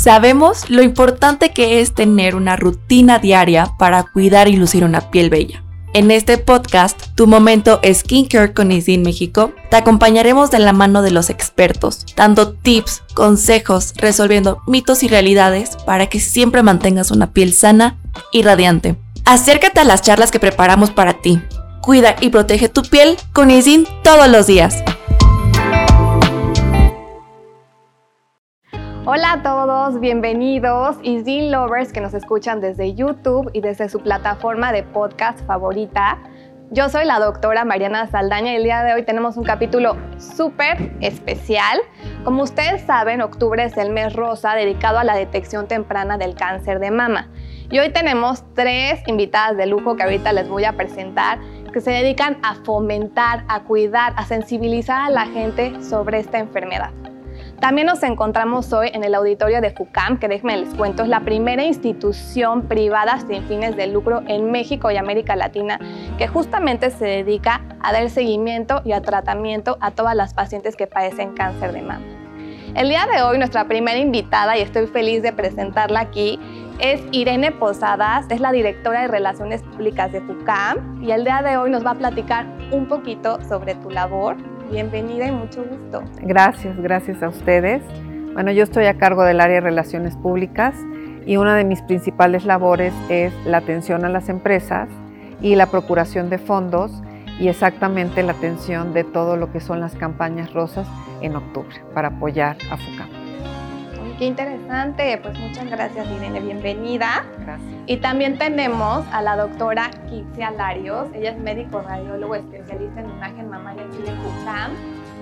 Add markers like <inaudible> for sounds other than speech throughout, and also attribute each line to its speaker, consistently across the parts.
Speaker 1: Sabemos lo importante que es tener una rutina diaria para cuidar y lucir una piel bella. En este podcast, Tu Momento Skincare con Isin México, te acompañaremos de la mano de los expertos, dando tips, consejos, resolviendo mitos y realidades para que siempre mantengas una piel sana y radiante. Acércate a las charlas que preparamos para ti. Cuida y protege tu piel con Isin todos los días.
Speaker 2: Hola a todos, bienvenidos y Lovers que nos escuchan desde YouTube y desde su plataforma de podcast favorita. Yo soy la doctora Mariana Saldaña y el día de hoy tenemos un capítulo súper especial. Como ustedes saben, octubre es el mes rosa dedicado a la detección temprana del cáncer de mama. Y hoy tenemos tres invitadas de lujo que ahorita les voy a presentar que se dedican a fomentar, a cuidar, a sensibilizar a la gente sobre esta enfermedad. También nos encontramos hoy en el auditorio de FUCAM, que déjenme les cuento, es la primera institución privada sin fines de lucro en México y América Latina que justamente se dedica a dar seguimiento y a tratamiento a todas las pacientes que padecen cáncer de mama. El día de hoy nuestra primera invitada, y estoy feliz de presentarla aquí, es Irene Posadas, es la directora de Relaciones Públicas de FUCAM y el día de hoy nos va a platicar un poquito sobre tu labor, Bienvenida y mucho gusto.
Speaker 3: Gracias, gracias a ustedes. Bueno, yo estoy a cargo del área de relaciones públicas y una de mis principales labores es la atención a las empresas y la procuración de fondos y exactamente la atención de todo lo que son las campañas rosas en octubre para apoyar a FUCAM.
Speaker 2: Qué interesante, pues muchas gracias Irene, bienvenida.
Speaker 3: Gracias.
Speaker 2: Y también tenemos a la doctora Kitsia Larios, ella es médico radiólogo especialista en imagen mamaria en FUCAM.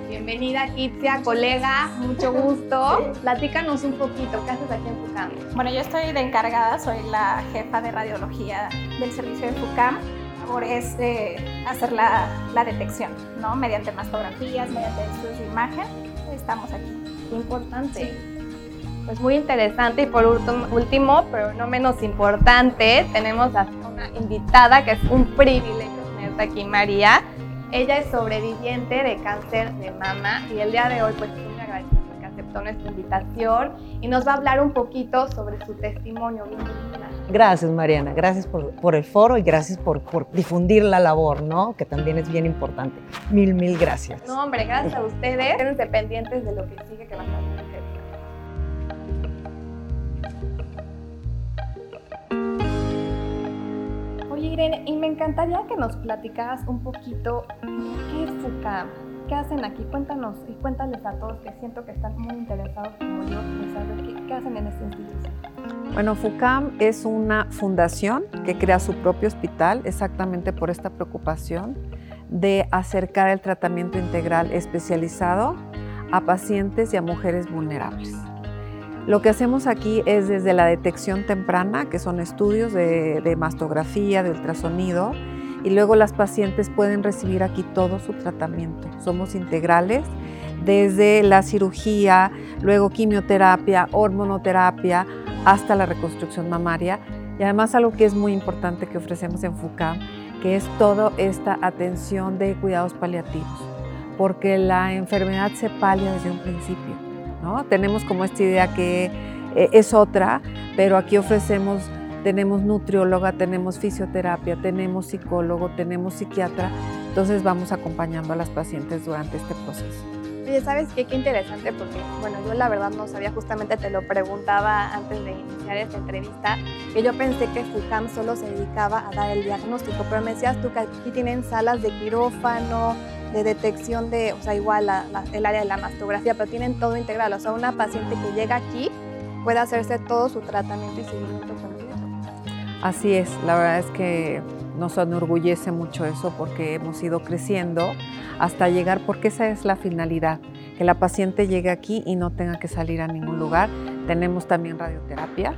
Speaker 2: Bienvenida Kitsia, colega, mucho gusto. <laughs> Platícanos un poquito, ¿qué haces aquí en FUCAM?
Speaker 4: Bueno, yo estoy de encargada, soy la jefa de radiología del servicio de FUCAM. Por es eh, hacer la, la, detección, ¿no? Mediante mastografías, mediante estudios de imagen, estamos aquí.
Speaker 2: Importante. Pues muy interesante y por último, pero no menos importante, tenemos a una invitada que es un privilegio tenerte aquí, María. Ella es sobreviviente de cáncer de mama y el día de hoy pues muy agradecida porque aceptó nuestra invitación y nos va a hablar un poquito sobre su testimonio.
Speaker 5: Gracias Mariana, gracias por, por el foro y gracias por, por, difundir la labor, ¿no? Que también es bien importante. Mil, mil gracias.
Speaker 2: No, hombre, gracias a ustedes. Quédense pendientes de lo que sigue que va a estar y me encantaría que nos platicaras un poquito qué es FUCAM, qué hacen aquí, cuéntanos y cuéntales a todos que siento que están muy interesados como yo en saber qué, hacen en esta institución.
Speaker 3: Bueno, FUCAM es una fundación que crea su propio hospital exactamente por esta preocupación de acercar el tratamiento integral especializado a pacientes y a mujeres vulnerables. Lo que hacemos aquí es desde la detección temprana, que son estudios de, mastografía, de ultrasonido, y luego las pacientes pueden recibir aquí todo su tratamiento. Somos integrales desde la cirugía, luego quimioterapia, hormonoterapia, hasta la reconstrucción mamaria. Y además algo que es muy importante que ofrecemos en FUCAM, que es toda esta atención de cuidados paliativos, porque la enfermedad se palia desde un principio. Tenemos como esta idea que eh, es otra, pero aquí ofrecemos, tenemos nutrióloga, tenemos fisioterapia, tenemos psicólogo, tenemos psiquiatra, entonces vamos acompañando a las pacientes durante este proceso.
Speaker 2: Oye, ¿sabes qué? Qué interesante porque, bueno, yo la verdad no sabía, justamente te lo preguntaba antes de iniciar esta entrevista, que yo pensé que FUCAM solo se dedicaba a dar el diagnóstico, pero me decías tú que aquí tienen salas de quirófano, de detección de, o sea, igual el área de la mastografía, pero tienen todo integrado. O sea, una paciente que llega aquí puede hacerse todo su tratamiento y seguimiento completo.
Speaker 3: Así es, la verdad es que nos enorgullece mucho eso porque hemos ido creciendo hasta llegar, porque esa es la finalidad, que la paciente llegue aquí y no tenga que salir a ningún lugar. Tenemos también radioterapia,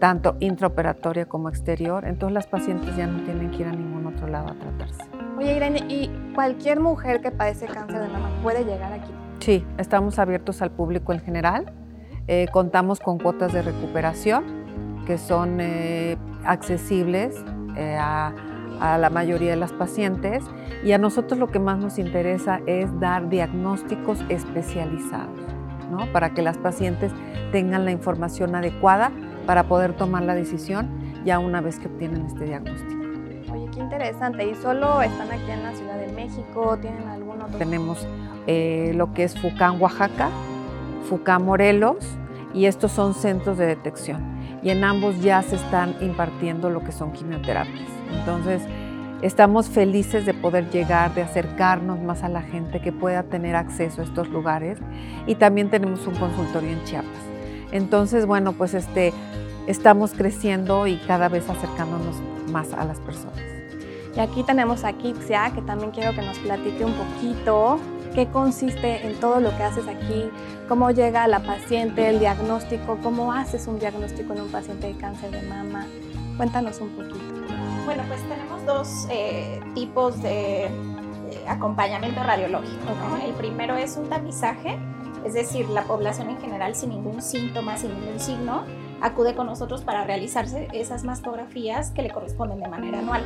Speaker 3: tanto intraoperatoria como exterior, entonces las pacientes ya no tienen que ir a ningún otro lado a tratarse.
Speaker 2: Oye, Irene, ¿y cualquier mujer que padece cáncer de mama puede llegar aquí?
Speaker 3: Sí, estamos abiertos al público en general. Eh, contamos con cuotas de recuperación que son eh, accesibles eh, a, a, la mayoría de las pacientes y a nosotros lo que más nos interesa es dar diagnósticos especializados, ¿no? para que las pacientes tengan la información adecuada para poder tomar la decisión ya una vez que obtienen este diagnóstico.
Speaker 2: Oye, qué interesante. ¿Y solo están aquí en la Ciudad de México? ¿Tienen algún otro?
Speaker 3: Tenemos eh, lo que es FUCAM Oaxaca, FUCAM Morelos y estos son centros de detección. Y en ambos ya se están impartiendo lo que son quimioterapias. Entonces, estamos felices de poder llegar, de acercarnos más a la gente que pueda tener acceso a estos lugares. Y también tenemos un consultorio en Chiapas. Entonces, bueno, pues este, estamos creciendo y cada vez acercándonos más a las personas.
Speaker 2: Y aquí tenemos a Kixia, que también quiero que nos platique un poquito qué consiste en todo lo que haces aquí, cómo llega la paciente, el diagnóstico, cómo haces un diagnóstico en un paciente de cáncer de mama. Cuéntanos un poquito.
Speaker 4: Bueno, pues tenemos dos eh, tipos de, acompañamiento radiológico. El primero es un tamizaje, es decir, la población en general sin ningún síntoma, sin ningún signo, acude con nosotros para realizarse esas mastografías que le corresponden de manera anual.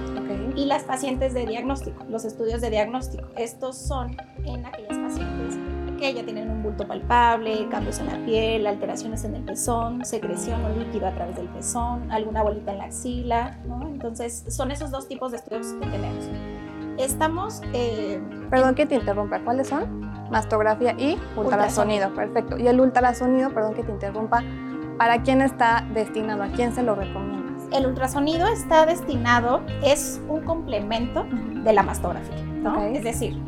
Speaker 4: Y las pacientes de diagnóstico, los estudios de diagnóstico, estos son en aquellas pacientes que ya tienen un bulto palpable, cambios en la piel, alteraciones en el pezón, secreción o líquido a través del pezón, alguna bolita en la axila, ¿no? Entonces, son esos dos tipos de estudios que tenemos. Estamos...
Speaker 2: Eh, perdón que te interrumpa, ¿cuáles son? Mastografía y ultrasonido, perfecto. Y el ultrasonido, perdón que te interrumpa, ¿Para quién está destinado? ¿A quién se lo recomiendas?
Speaker 4: El ultrasonido está destinado, es un complemento de la mastografía, ¿no? Es decir,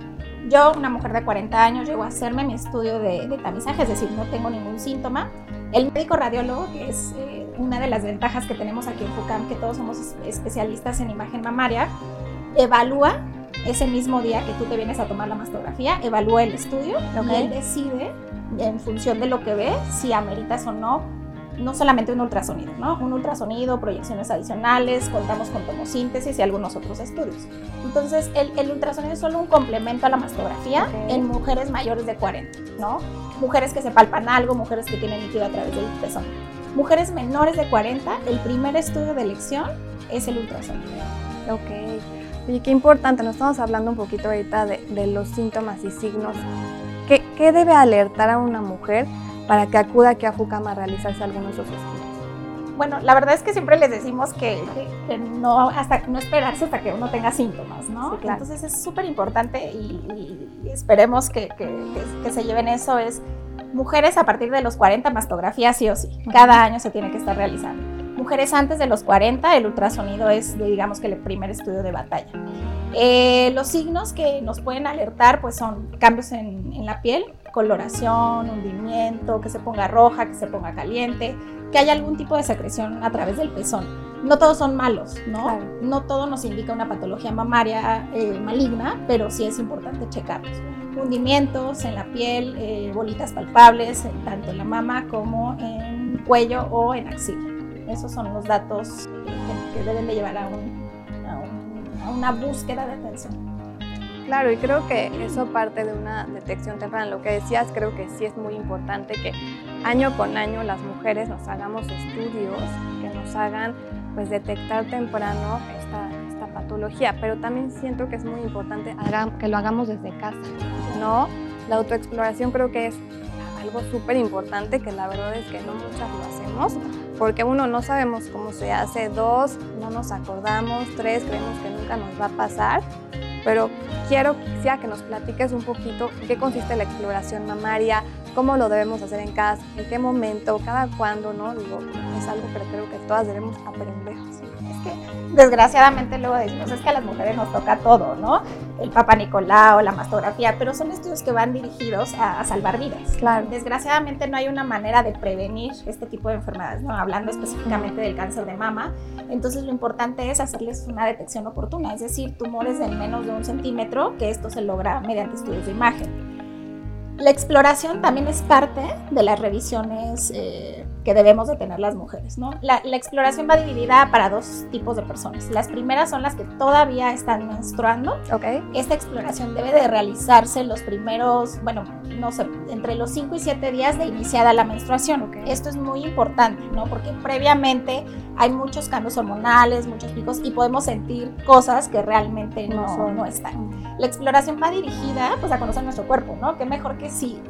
Speaker 4: yo, una mujer de 40 años, llego a hacerme mi estudio de, tamizaje, es decir, no tengo ningún síntoma. El médico radiólogo, que es eh, una de las ventajas que tenemos aquí en FUCAM, que todos somos especialistas en imagen mamaria, evalúa ese mismo día que tú te vienes a tomar la mastografía, evalúa el estudio y él decide, en función de lo que ve, si ameritas o no no solamente un ultrasonido, ¿no? Un ultrasonido, proyecciones adicionales, contamos con tomosíntesis y algunos otros estudios. Entonces, el, ultrasonido es solo un complemento a la mastografía en mujeres mayores de 40, ¿no? Mujeres que se palpan algo, mujeres que tienen líquido a través del pezón. Mujeres menores de 40, el primer estudio de elección es el ultrasonido.
Speaker 2: Ok. Oye, qué importante, nos estamos hablando un poquito ahorita de, los síntomas y signos. ¿Qué, ¿Qué debe alertar a una mujer para que acuda aquí a FUCAM a realizarse algunos de esos estudios?
Speaker 4: Bueno, la verdad es que siempre les decimos que, no, hasta, no esperarse hasta que uno tenga síntomas, ¿no? Entonces es súper importante y, esperemos que, que, se lleven eso, es mujeres a partir de los 40 mastografías sí o sí, cada año se tiene que estar realizando. Mujeres antes de los 40, el ultrasonido es, digamos que el primer estudio de batalla. Eh, los signos que nos pueden alertar pues son cambios en, en la piel, coloración, hundimiento, que se ponga roja, que se ponga caliente, que haya algún tipo de secreción a través del pezón. No todos son malos, ¿no? No todo nos indica una patología mamaria eh, maligna, pero sí es importante checarlos. Hundimientos en la piel, eh, bolitas palpables, tanto en la mama como en cuello o en axila. Esos son los datos que, deben de llevar a, a una búsqueda de atención.
Speaker 2: Claro, y creo que eso parte de una detección temprana. Lo que decías, creo que sí es muy importante que año con año las mujeres nos hagamos estudios que nos hagan pues detectar temprano esta, esta patología, pero también siento que es muy importante que lo hagamos desde casa, ¿no? La autoexploración creo que es algo súper importante que la verdad es que no muchas lo hacemos porque uno no sabemos cómo se hace, dos no nos acordamos, tres creemos que nunca nos va a pasar pero quiero que nos platiques un poquito en qué consiste la exploración mamaria, cómo lo debemos hacer en casa, en qué momento, cada cuándo, ¿no? Digo, es algo que creo que todas debemos aprender.
Speaker 4: Que desgraciadamente luego decimos, es que a las mujeres nos toca todo, ¿no? El Papa Nicolau, la mastografía, pero son estudios que van dirigidos a, salvar vidas.
Speaker 2: Claro.
Speaker 4: Desgraciadamente no hay una manera de prevenir este tipo de enfermedades, ¿no? Hablando específicamente del cáncer de mama. Entonces lo importante es hacerles una detección oportuna, es decir, tumores de menos de un centímetro, que esto se logra mediante estudios de imagen. La exploración también es parte de las revisiones eh, que debemos de tener las mujeres, ¿no? La, exploración va dividida para dos tipos de personas. Las primeras son las que todavía están menstruando.
Speaker 2: Okay.
Speaker 4: Esta exploración debe de realizarse los primeros, bueno, no sé, entre los 5 y 7 días de iniciada la menstruación. Okay. Esto es muy importante, ¿no? Porque previamente hay muchos cambios hormonales, muchos picos y podemos sentir cosas que realmente no, no, no están. La exploración va dirigida pues a conocer nuestro cuerpo, ¿no? Qué mejor que si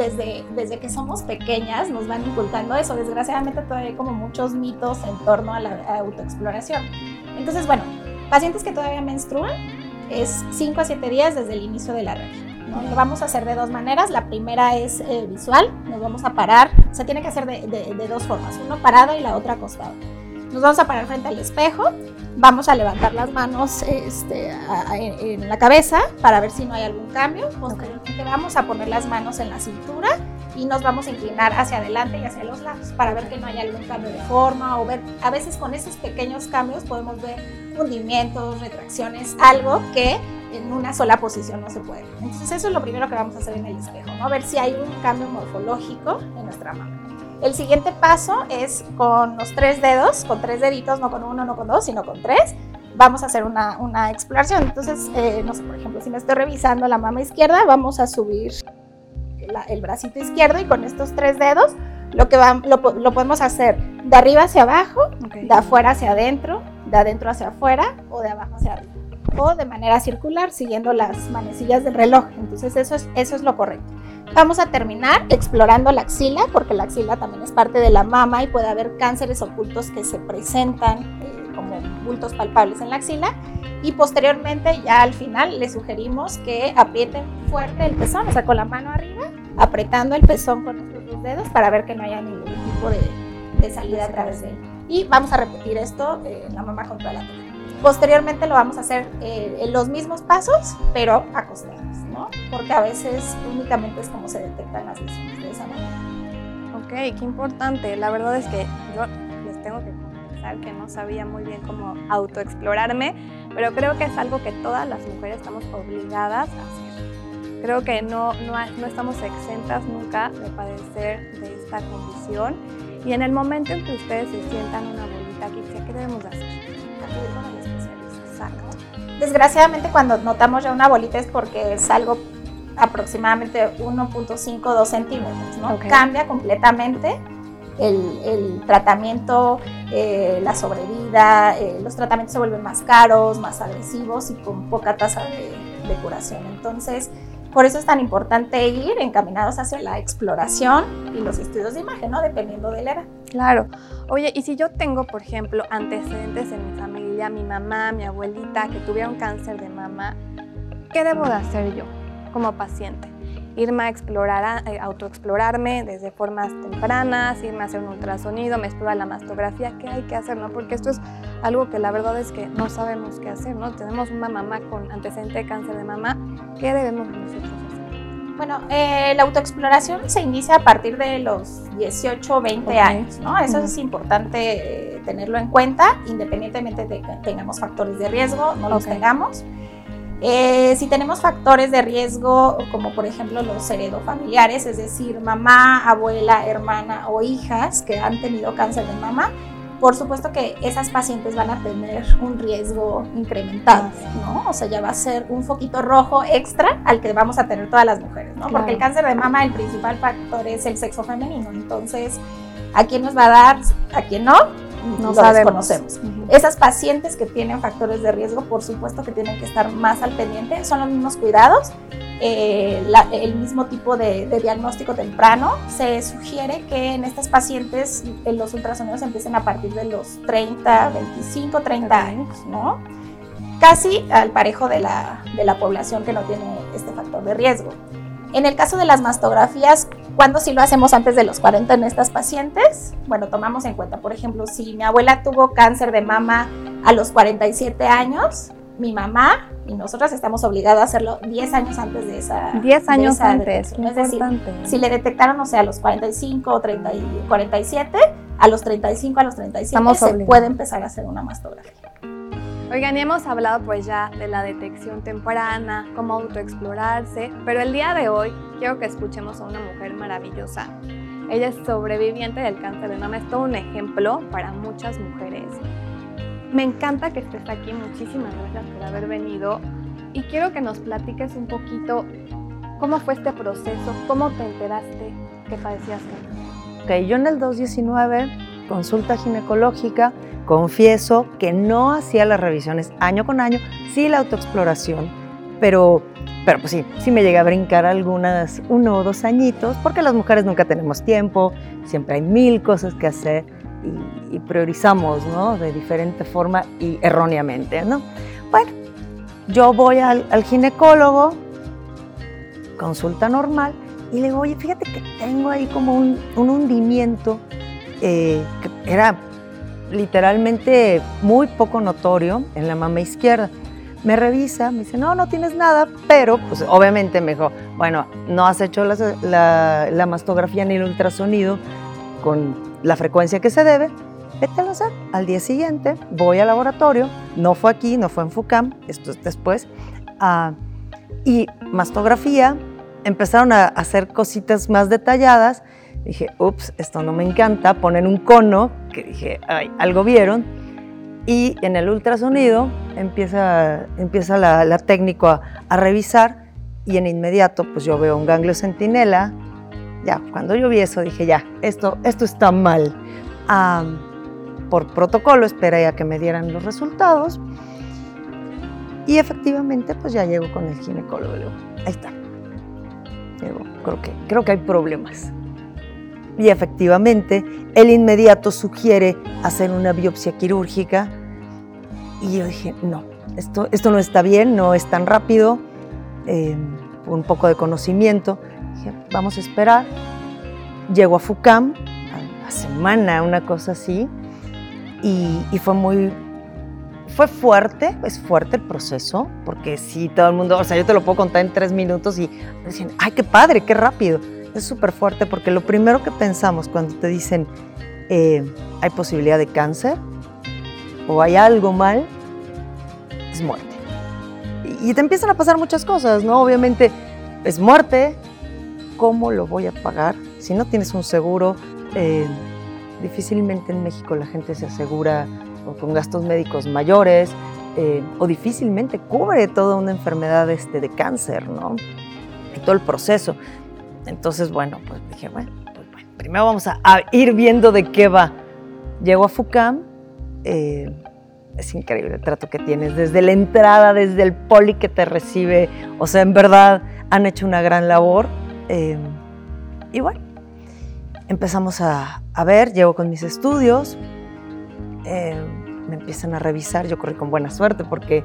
Speaker 4: desde, desde que somos pequeñas nos van inculcando eso. Desgraciadamente todavía hay como muchos mitos en torno a la autoexploración. Entonces, bueno, pacientes que todavía menstruan es 5 a 7 días desde el inicio de la regla. Lo vamos a hacer de dos maneras. La primera es eh, visual, nos vamos a parar, se tiene que hacer de, de, dos formas, uno parado y la otra acostado. Nos vamos a parar frente al espejo, vamos a levantar las manos este, en, la cabeza para ver si no hay algún cambio. Posteriormente vamos a poner las manos en la cintura y nos vamos a inclinar hacia adelante y hacia los lados para ver que no haya algún cambio de forma o ver, a veces con esos pequeños cambios podemos ver hundimientos, retracciones, algo que en una sola posición no se puede. Entonces eso es lo primero que vamos a hacer en el espejo, ¿no? Ver si hay un cambio morfológico en nuestra mano. El siguiente paso es con los tres dedos, con tres deditos, no con uno, no con dos, sino con tres, vamos a hacer una, una exploración. Entonces, eh, no sé, por ejemplo, si me estoy revisando la mama izquierda, vamos a subir el bracito izquierdo y con estos tres dedos lo, que va, lo, lo podemos hacer de arriba hacia abajo, de afuera hacia adentro, de adentro hacia afuera o de abajo hacia arriba o de manera circular siguiendo las manecillas del reloj. Entonces eso es, eso es lo correcto. Vamos a terminar explorando la axila, porque la axila también es parte de la mama y puede haber cánceres ocultos que se presentan eh, como bultos palpables en la axila. Y posteriormente, ya al final, les sugerimos que aprieten fuerte el pezón, o sea, con la mano arriba, apretando el pezón con nuestros dos dedos para ver que no haya ningún tipo de, salida a través de él. Y vamos a repetir esto eh, en la mama contra. Posteriormente lo vamos a hacer eh, en los mismos pasos, pero acostados, ¿no? Porque a veces únicamente es como se detectan las lesiones de esa manera.
Speaker 2: Ok, qué importante. La verdad es que yo les tengo que confesar que no sabía muy bien cómo autoexplorarme, pero creo que es algo que todas las mujeres estamos obligadas a hacer. Creo que no, no, no estamos exentas nunca de padecer de esta condición y en el momento en que ustedes se sientan una bolita aquí, ¿qué debemos hacer?
Speaker 4: Desgraciadamente cuando notamos ya una bolita es porque es algo aproximadamente 1.5 2 centímetros, ¿no? Cambia completamente el, tratamiento, eh, la sobrevida, eh, los tratamientos se vuelven más caros, más agresivos y con poca tasa de, de, curación. Entonces, por eso es tan importante ir encaminados hacia la exploración y los estudios de imagen, ¿no? Dependiendo de la edad.
Speaker 2: Claro. Oye, y si yo tengo, por ejemplo, antecedentes en mi familia, mi mamá, mi abuelita, que tuvieron cáncer de mama, ¿qué debo de hacer yo como paciente? Irme a explorar, a, eh, autoexplorarme desde formas tempranas, irme a hacer un ultrasonido, me explora la mastografía, ¿qué hay que hacer? No? Porque esto es algo que la verdad es que no sabemos qué hacer, ¿no? Tenemos una mamá con antecedente de cáncer de mama, ¿qué debemos nosotros hacer?
Speaker 4: Bueno, eh, la autoexploración se inicia a partir de los 18 o 20 años, ¿no? Eso es importante eh, tenerlo en cuenta, independientemente de que tengamos factores de riesgo, no los tengamos. Eh, si tenemos factores de riesgo, como por ejemplo los heredofamiliares, es decir, mamá, abuela, hermana o hijas que han tenido cáncer de mama, por supuesto que esas pacientes van a tener un riesgo incrementado, ¿no? O sea, ya va a ser un foquito rojo extra al que vamos a tener todas las mujeres, ¿no? Porque el cáncer de mama, el principal factor es el sexo femenino. Entonces, ¿a quién nos va a dar? ¿A quién no? No lo desconocemos. Esas pacientes que tienen factores de riesgo, por supuesto que tienen que estar más al pendiente, son los mismos cuidados, eh, el mismo tipo de, diagnóstico temprano. Se sugiere que en estas pacientes los ultrasonidos empiecen a partir de los 30, 25, 30 años, ¿no? Casi al parejo de la, de la población que no tiene este factor de riesgo. En el caso de las mastografías, ¿cuándo sí lo hacemos antes de los 40 en estas pacientes? Bueno, tomamos en cuenta, por ejemplo, si mi abuela tuvo cáncer de mama a los 47 años, mi mamá y nosotras estamos obligados a hacerlo 10 años antes de esa
Speaker 2: 10 años antes, es decir,
Speaker 4: si le detectaron, o sea, a los 45 o 30 y 47, a los 35, a los 37 se puede empezar a hacer una mastografía.
Speaker 2: Oigan, y hemos hablado pues ya de la detección temprana, cómo autoexplorarse, pero el día de hoy quiero que escuchemos a una mujer maravillosa. Ella es sobreviviente del cáncer de mama, es todo un ejemplo para muchas mujeres me encanta que estés aquí, muchísimas gracias por haber venido y quiero que nos platiques un poquito cómo fue este proceso, cómo te enteraste que padecías cáncer.
Speaker 5: Ok, yo en el 2019, consulta ginecológica, confieso que no hacía las revisiones año con año, sí la autoexploración, pero pero pues sí, sí me llegué a brincar algunas, uno o dos añitos, porque las mujeres nunca tenemos tiempo, siempre hay mil cosas que hacer y, priorizamos, ¿no? De diferente forma y erróneamente, ¿no? Bueno, yo voy al, al ginecólogo, consulta normal, y le digo, oye, fíjate que tengo ahí como un, un hundimiento eh, era literalmente muy poco notorio en la mama izquierda. Me revisa, me dice, no, no tienes nada, pero pues obviamente me dijo, bueno, no has hecho la, la, la mastografía ni el ultrasonido con la frecuencia que se debe, vete a hacer. Al día siguiente voy al laboratorio, no fue aquí, no fue en FUCAM, esto es después, uh, y mastografía, empezaron a hacer cositas más detalladas, dije, ups, esto no me encanta, ponen un cono, que dije, ay, algo vieron, y en el ultrasonido empieza, empieza la, la técnico a, a, revisar y en inmediato pues yo veo un ganglio centinela. Ya, cuando yo vi eso dije, ya, esto, esto está mal. Um, por protocolo esperé a que me dieran los resultados y efectivamente pues ya llego con el ginecólogo. Ahí está. Digo, creo, que, creo que hay problemas. Y efectivamente, el inmediato sugiere hacer una biopsia quirúrgica. Y yo dije, no, esto, esto no está bien, no es tan rápido, eh, un poco de conocimiento. Dije, vamos a esperar. Llego a FUCAM, a la semana, una cosa así, y, y fue muy, fue fuerte, es fuerte el proceso, porque sí, todo el mundo, o sea, yo te lo puedo contar en tres minutos y decían, ay, qué padre, qué rápido es súper fuerte porque lo primero que pensamos cuando te dicen eh, hay posibilidad de cáncer o hay algo mal, es muerte. Y, te empiezan a pasar muchas cosas, ¿no? Obviamente es muerte, ¿cómo lo voy a pagar? Si no tienes un seguro, eh, difícilmente en México la gente se asegura con gastos médicos mayores eh, o difícilmente cubre toda una enfermedad este, de cáncer, ¿no? Y todo el proceso. Entonces, bueno, pues dije, bueno, pues primero vamos a, ir viendo de qué va. Llego a FUCAM, eh, es increíble el trato que tienes, desde la entrada, desde el poli que te recibe, o sea, en verdad han hecho una gran labor. Eh, y bueno, empezamos a, a, ver, llego con mis estudios, eh, me empiezan a revisar, yo corrí con buena suerte porque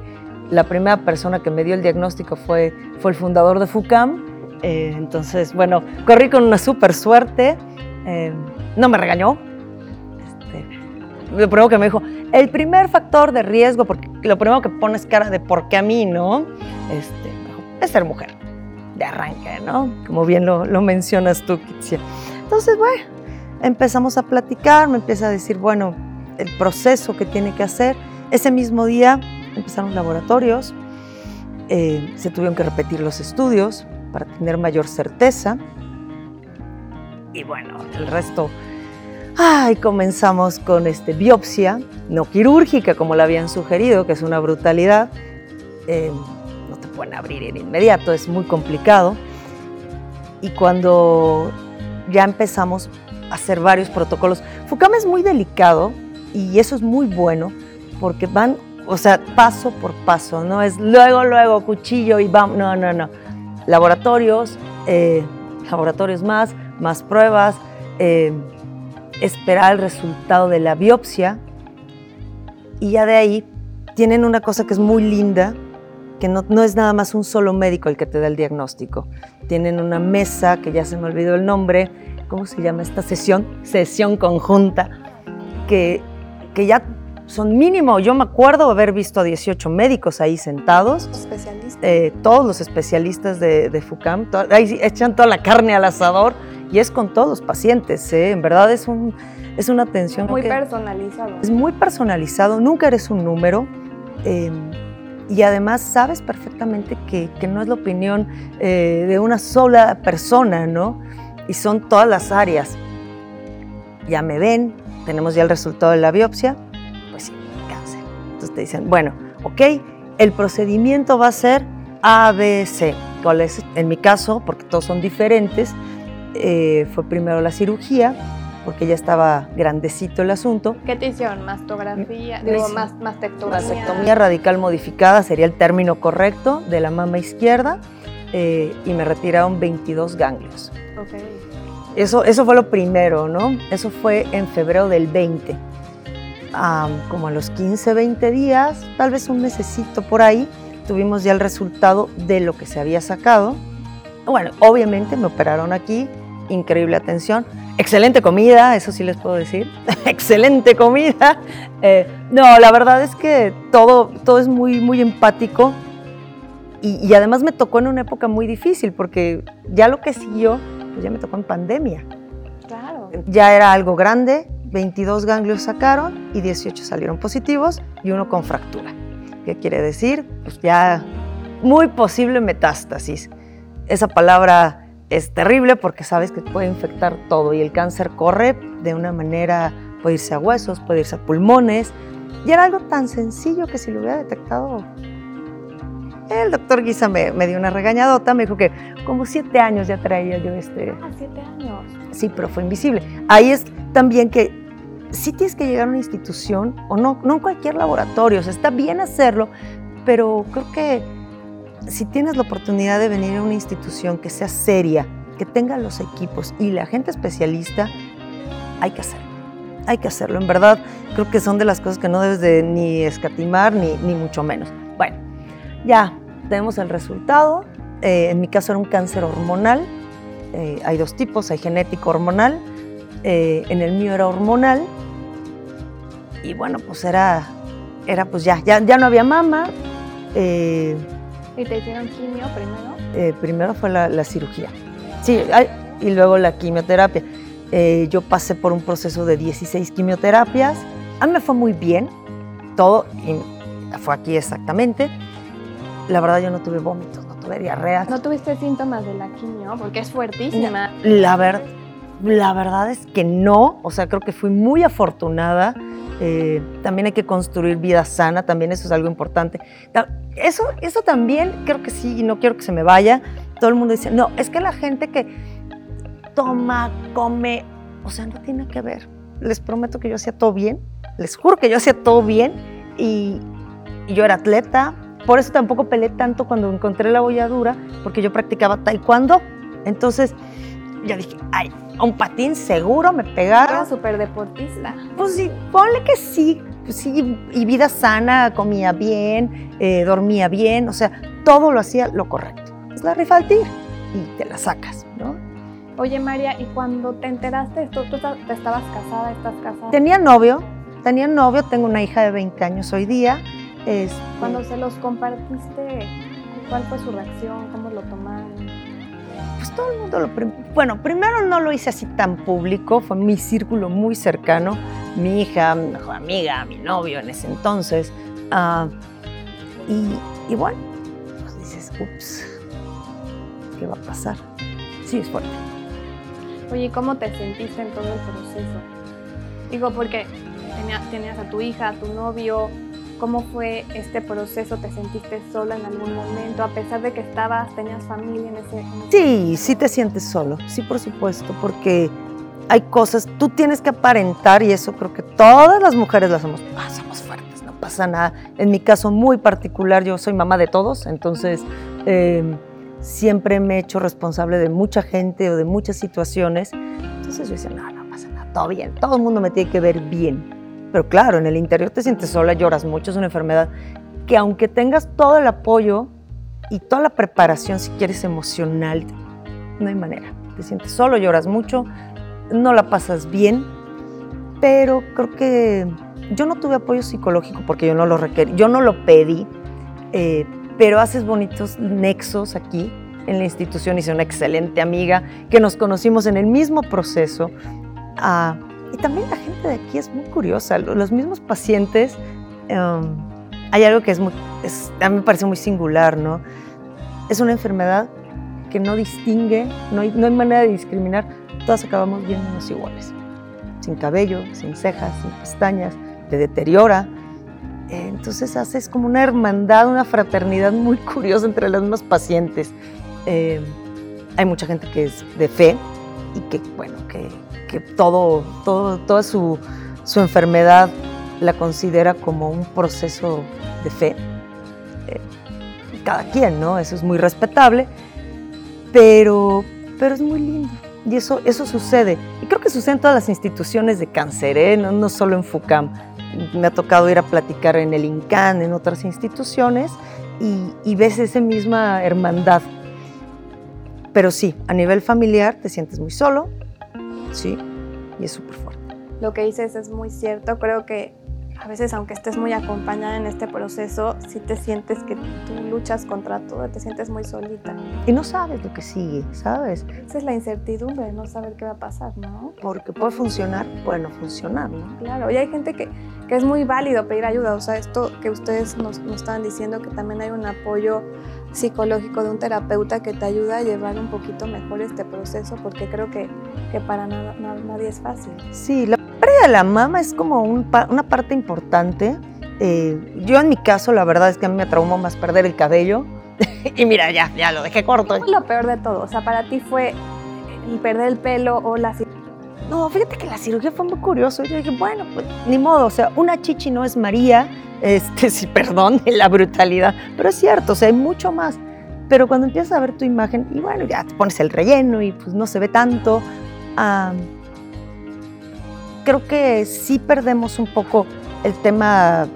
Speaker 5: la primera persona que me dio el diagnóstico fue, fue el fundador de FUCAM, eh, entonces, bueno, corrí con una súper suerte. Eh, no me regañó. Este, lo primero que me dijo, el primer factor de riesgo, porque lo primero que pones cara de por qué a mí, ¿no? Este, es ser mujer, de arranque, ¿no? Como bien lo, lo mencionas tú, Kitsia. Entonces, bueno, empezamos a platicar, me empieza a decir, bueno, el proceso que tiene que hacer. Ese mismo día empezaron laboratorios, eh, se tuvieron que repetir los estudios, para tener mayor certeza. Y bueno, el resto, ay, comenzamos con este, biopsia, no quirúrgica como la habían sugerido, que es una brutalidad. Eh, no te pueden abrir en inmediato, es muy complicado. Y cuando ya empezamos a hacer varios protocolos, FUCAM es muy delicado y eso es muy bueno porque van, o sea, paso por paso, no es luego, luego, cuchillo y vamos, no, no, no laboratorios, eh, laboratorios más, más pruebas, eh, esperar el resultado de la biopsia y ya de ahí tienen una cosa que es muy linda, que no, no, es nada más un solo médico el que te da el diagnóstico. Tienen una mesa, que ya se me olvidó el nombre, ¿cómo se llama esta sesión? Sesión conjunta, que, que ya son mínimo, yo me acuerdo haber visto a 18 médicos ahí sentados.
Speaker 2: Especialistas.
Speaker 5: Eh, todos los especialistas de, de FUCAM, to ahí echan toda la carne al asador y es con todos los pacientes, ¿eh? en verdad es, un, es una atención.
Speaker 2: Muy
Speaker 5: que
Speaker 2: personalizado.
Speaker 5: Es muy personalizado, nunca eres un número. Eh, y además sabes perfectamente que, que no es la opinión eh, de una sola persona, ¿no? Y son todas las áreas. Ya me ven, tenemos ya el resultado de la biopsia. Entonces te dicen, bueno, ok, el procedimiento va a ser ABC. ¿Cuál es? En mi caso, porque todos son diferentes, eh, fue primero la cirugía, porque ya estaba grandecito el asunto.
Speaker 2: ¿Qué te hicieron? ¿Mastografía? Digo, más, mastectomía.
Speaker 5: Mastectomía radical modificada sería el término correcto de la mama izquierda. eh, y me retiraron 22 ganglios. Eso, eso fue lo primero, ¿no? Eso fue en febrero del 20. Am, como a los 15, 20 días, tal vez un mesecito por ahí, tuvimos ya el resultado de lo que se había sacado. Bueno, obviamente me operaron aquí, increíble atención, excelente comida, eso sí les puedo decir, <laughs> excelente comida. Eh, no, la verdad es que todo, todo es muy, muy empático y, y además me tocó en una época muy difícil porque ya lo que siguió, pues ya me tocó en pandemia.
Speaker 2: Claro.
Speaker 5: Ya era algo grande, 22 ganglios sacaron y 18 salieron positivos y uno con fractura. ¿Qué quiere decir? Pues ya muy posible metástasis. Esa palabra es terrible porque sabes que puede infectar todo y el cáncer corre de una manera, puede irse a huesos, puede irse a pulmones. Y era algo tan sencillo que si lo hubiera detectado, el doctor Guisa me, me dio una regañadota, me dijo que como siete años ya traía yo este,
Speaker 2: Ah, siete años.
Speaker 5: Sí, pero fue invisible. Ahí es también que sí tienes que llegar a una institución, o no, no en cualquier laboratorio, o está bien hacerlo, pero creo que si tienes la oportunidad de venir a una institución que sea seria, que tenga los equipos y la gente especialista, hay que hacerlo. Hay que hacerlo, en verdad, creo que son de las cosas que no debes de ni escatimar, ni, ni mucho menos. Bueno, ya tenemos el resultado. Eh, en mi caso era un cáncer hormonal. Eh, hay dos tipos, hay genético hormonal. Eh, en el mío era hormonal. Y bueno, pues era, era pues ya, ya, ya no había mama. Eh,
Speaker 2: ¿Y te hicieron quimio primero?
Speaker 5: eh, primero fue la, la cirugía. Sí, ay, y luego la quimioterapia. Eh, yo pasé por un proceso de 16 quimioterapias. A mí me fue muy bien, todo, y fue aquí exactamente. La verdad yo no tuve vómitos, no tuve diarreas.
Speaker 2: ¿No tuviste síntomas de la quimio? Porque es fuertísima.
Speaker 5: La, ver- la verdad es que no, o sea, creo que fui muy afortunada. Eh, también hay que construir vida sana, también eso es algo importante. Ta- Eso, eso también creo que sí, y no quiero que se me vaya. Todo el mundo dice, no, es que la gente que toma, come, o sea, no tiene que ver. Les prometo que yo hacía todo bien, les juro que yo hacía todo bien y, y yo era atleta. Por eso tampoco peleé tanto cuando encontré la bolladura, porque yo practicaba taekwondo. Entonces, ya dije, ay, a un patín seguro me
Speaker 2: Era
Speaker 5: pegaron.
Speaker 2: súper deportista.
Speaker 5: Pues sí, ponle que sí, pues sí, y vida sana, comía bien, eh, dormía bien, o sea, todo lo hacía lo correcto. Es la rifa tigre y te la sacas, ¿no?
Speaker 2: Oye, María, ¿y cuando te enteraste de esto, tú ta- te estabas casada, estás casada?
Speaker 5: Tenía novio, tenía novio, tengo una hija de 20 años hoy día. este,
Speaker 2: Cuando se los compartiste, ¿cuál fue su reacción? ¿Cómo lo tomaron?
Speaker 5: Pues todo el mundo lo... prim- Bueno, primero no lo hice así tan público, fue mi círculo muy cercano, mi hija, mi mejor amiga, mi novio en ese entonces. ah, y, y bueno, pues dices, ups, ¿qué va a pasar? Sí, es fuerte.
Speaker 2: Oye, ¿y ¿cómo te sentiste en todo el proceso? Digo, porque tenía- tenías a tu hija, a tu novio. ¿Cómo fue este proceso? ¿Te sentiste sola en algún momento? A pesar de que estabas, tenías familia en ese... en ese-
Speaker 5: Sí, sí te sientes solo, sí, por supuesto, porque hay cosas, tú tienes que aparentar y eso creo que todas las mujeres lo hacemos, ah, somos fuertes, no pasa nada. En mi caso muy particular, yo soy mamá de todos, entonces eh, siempre me he hecho responsable de mucha gente o de muchas situaciones. Entonces yo decía, no, no pasa nada, todo bien, todo el mundo me tiene que ver bien. Pero claro, en el interior te sientes sola, lloras mucho, es una enfermedad que aunque tengas todo el apoyo y toda la preparación, si quieres, emocional, no hay manera. Te sientes solo, lloras mucho, no la pasas bien, pero creo que yo no tuve apoyo psicológico porque yo no lo requerí, yo no lo pedí, eh, pero haces bonitos nexos aquí en la institución. Hice una excelente amiga que nos conocimos en el mismo proceso. Y también la gente de aquí es muy curiosa, lo- los mismos pacientes. em, hay algo que es muy, es- a mí me parece muy singular, ¿no? Es una enfermedad que no distingue, no hay, no hay manera de discriminar, todas acabamos viéndonos iguales. Sin cabello, sin cejas, sin pestañas, te deteriora. Eh, Entonces haces como una hermandad, una fraternidad muy curiosa entre las mismas pacientes. Eh, hay mucha gente que es de fe y que, bueno, que, todo, toda su, enfermedad la considera como un proceso de fe. Eh, cada quien, ¿no? Eso es muy respetable. pero, pero es muy lindo. Y eso, eso sucede. Y creo que sucede en todas las instituciones de cáncer, ¿eh? no, solo en FUCAM. Me ha tocado ir a platicar en el INCAN, en otras instituciones, y ves esa misma hermandad. Pero sí, a nivel familiar te sientes muy solo, sí, y es súper fuerte.
Speaker 2: Lo que dices es muy cierto. Creo que a veces, aunque estés muy acompañada en este proceso, sí te sientes que tú luchas contra todo, te sientes muy solita.
Speaker 5: Y no sabes lo que sigue, ¿sabes?
Speaker 2: Esa es la incertidumbre, no saber qué va a pasar, ¿no?
Speaker 5: Porque puede funcionar, puede no funcionar, ¿no?
Speaker 2: Claro, y hay gente que, que es muy válido pedir ayuda. O sea, esto que ustedes nos, nos estaban diciendo, que también hay un apoyo psicológico de un terapeuta que te ayuda a llevar un poquito mejor este proceso, porque creo que, que para nada, nadie es fácil.
Speaker 5: Sí, la pérdida de la mama es como un una parte importante. Eh, yo en mi caso, la verdad es que a mí me traumó más perder el cabello. <laughs> y mira, ya, ya lo dejé corto.
Speaker 2: ¿Qué fue lo peor de todo? O sea, para ti fue el perder el pelo o la
Speaker 5: No, fíjate que la cirugía fue muy curioso. Yo dije, bueno, pues ni modo, o sea, una chichi no es María, este, <laughs> sí, perdón <laughs> la brutalidad, pero es cierto, o sea, hay mucho más. Pero cuando empiezas a ver tu imagen, y bueno, ya te pones el relleno y pues no se ve tanto, creo que sí perdemos un poco el tema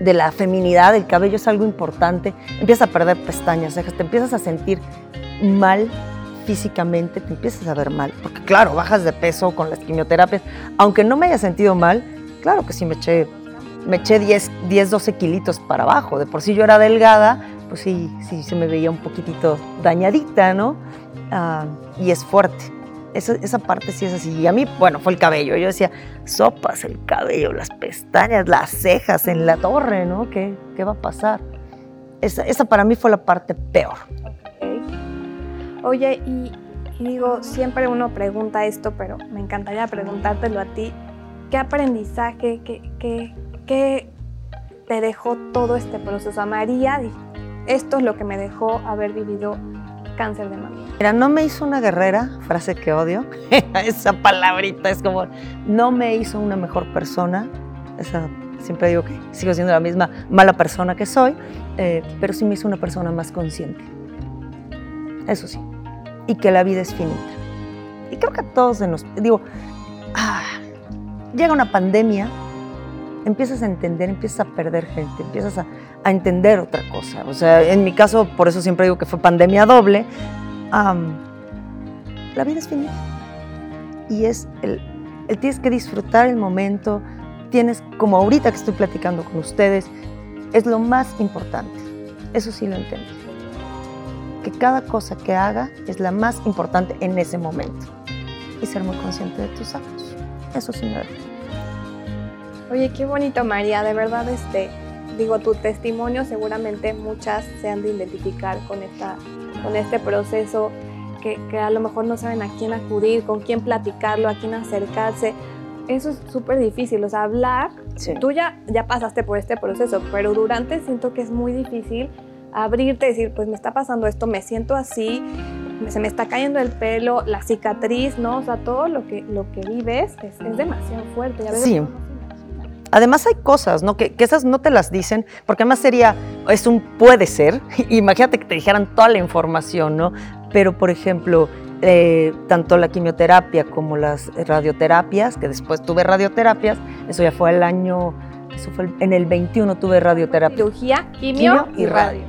Speaker 5: de la feminidad, el cabello es algo importante, empiezas a perder pestañas, cejas, te empiezas a sentir mal físicamente, te empiezas a ver mal, porque claro, bajas de peso con las quimioterapias, aunque no me haya sentido mal, claro que sí me eché, me eché 10, 10 12 kilitos para abajo, de por sí yo era delgada, pues sí, sí se me veía un poquitito dañadita, ¿no? Ah, y es fuerte. Esa, esa parte sí es así. Y a mí, bueno, fue el cabello. Yo decía, sopas, el cabello, las pestañas, las cejas en la torre, ¿no? ¿Qué, qué va a pasar? Esa, esa para mí fue la parte peor.
Speaker 2: Oye, y digo, siempre uno pregunta esto, pero me encantaría preguntártelo a ti. ¿Qué aprendizaje, qué, qué, qué te dejó todo este proceso? A María, esto es lo que me dejó haber vivido cáncer de mama.
Speaker 5: Mira, no me hizo una guerrera, frase que odio. <laughs> Esa palabrita es como, no me hizo una mejor persona. Esa, siempre digo que sigo siendo la misma mala persona que soy, eh, pero sí me hizo una persona más consciente. Eso sí. Y que la vida es finita. Y creo que a todos nos, digo, ah, llega una pandemia, empiezas a entender, empiezas a perder gente, empiezas a, a entender otra cosa. O sea, en mi caso, por eso siempre digo que fue pandemia doble. am, la vida es finita. Y es el, el tienes que disfrutar el momento, tienes, como ahorita que estoy platicando con ustedes, es lo más importante. Eso sí lo entendí. Que cada cosa que haga es la más importante en ese momento. Y ser muy consciente de tus actos. Eso sí me dejó.
Speaker 2: Oye, qué bonito, María. De verdad, este, digo, tu testimonio seguramente muchas se han de identificar con, esta, con este proceso, que, que a lo mejor no saben a quién acudir, con quién platicarlo, a quién acercarse. Eso es súper difícil, o sea, hablar.
Speaker 5: Sí.
Speaker 2: Tú ya, ya pasaste por este proceso, pero durante siento que es muy difícil abrirte y decir, pues me está pasando esto, me siento así, se me está cayendo el pelo, la cicatriz, ¿no? O sea, todo lo que, lo que vives es, es demasiado fuerte. y a veces
Speaker 5: Sí. Además hay cosas, ¿no? Que, que esas no te las dicen, porque además sería, es un puede ser, <laughs> imagínate que te dijeran toda la información, ¿no? Pero, por ejemplo, eh, tanto la quimioterapia como las radioterapias, que después tuve radioterapias, eso ya fue el año, eso fue el- en el 21 tuve radioterapia.
Speaker 2: Cirugía, quimio,
Speaker 5: Quimio
Speaker 2: y radio.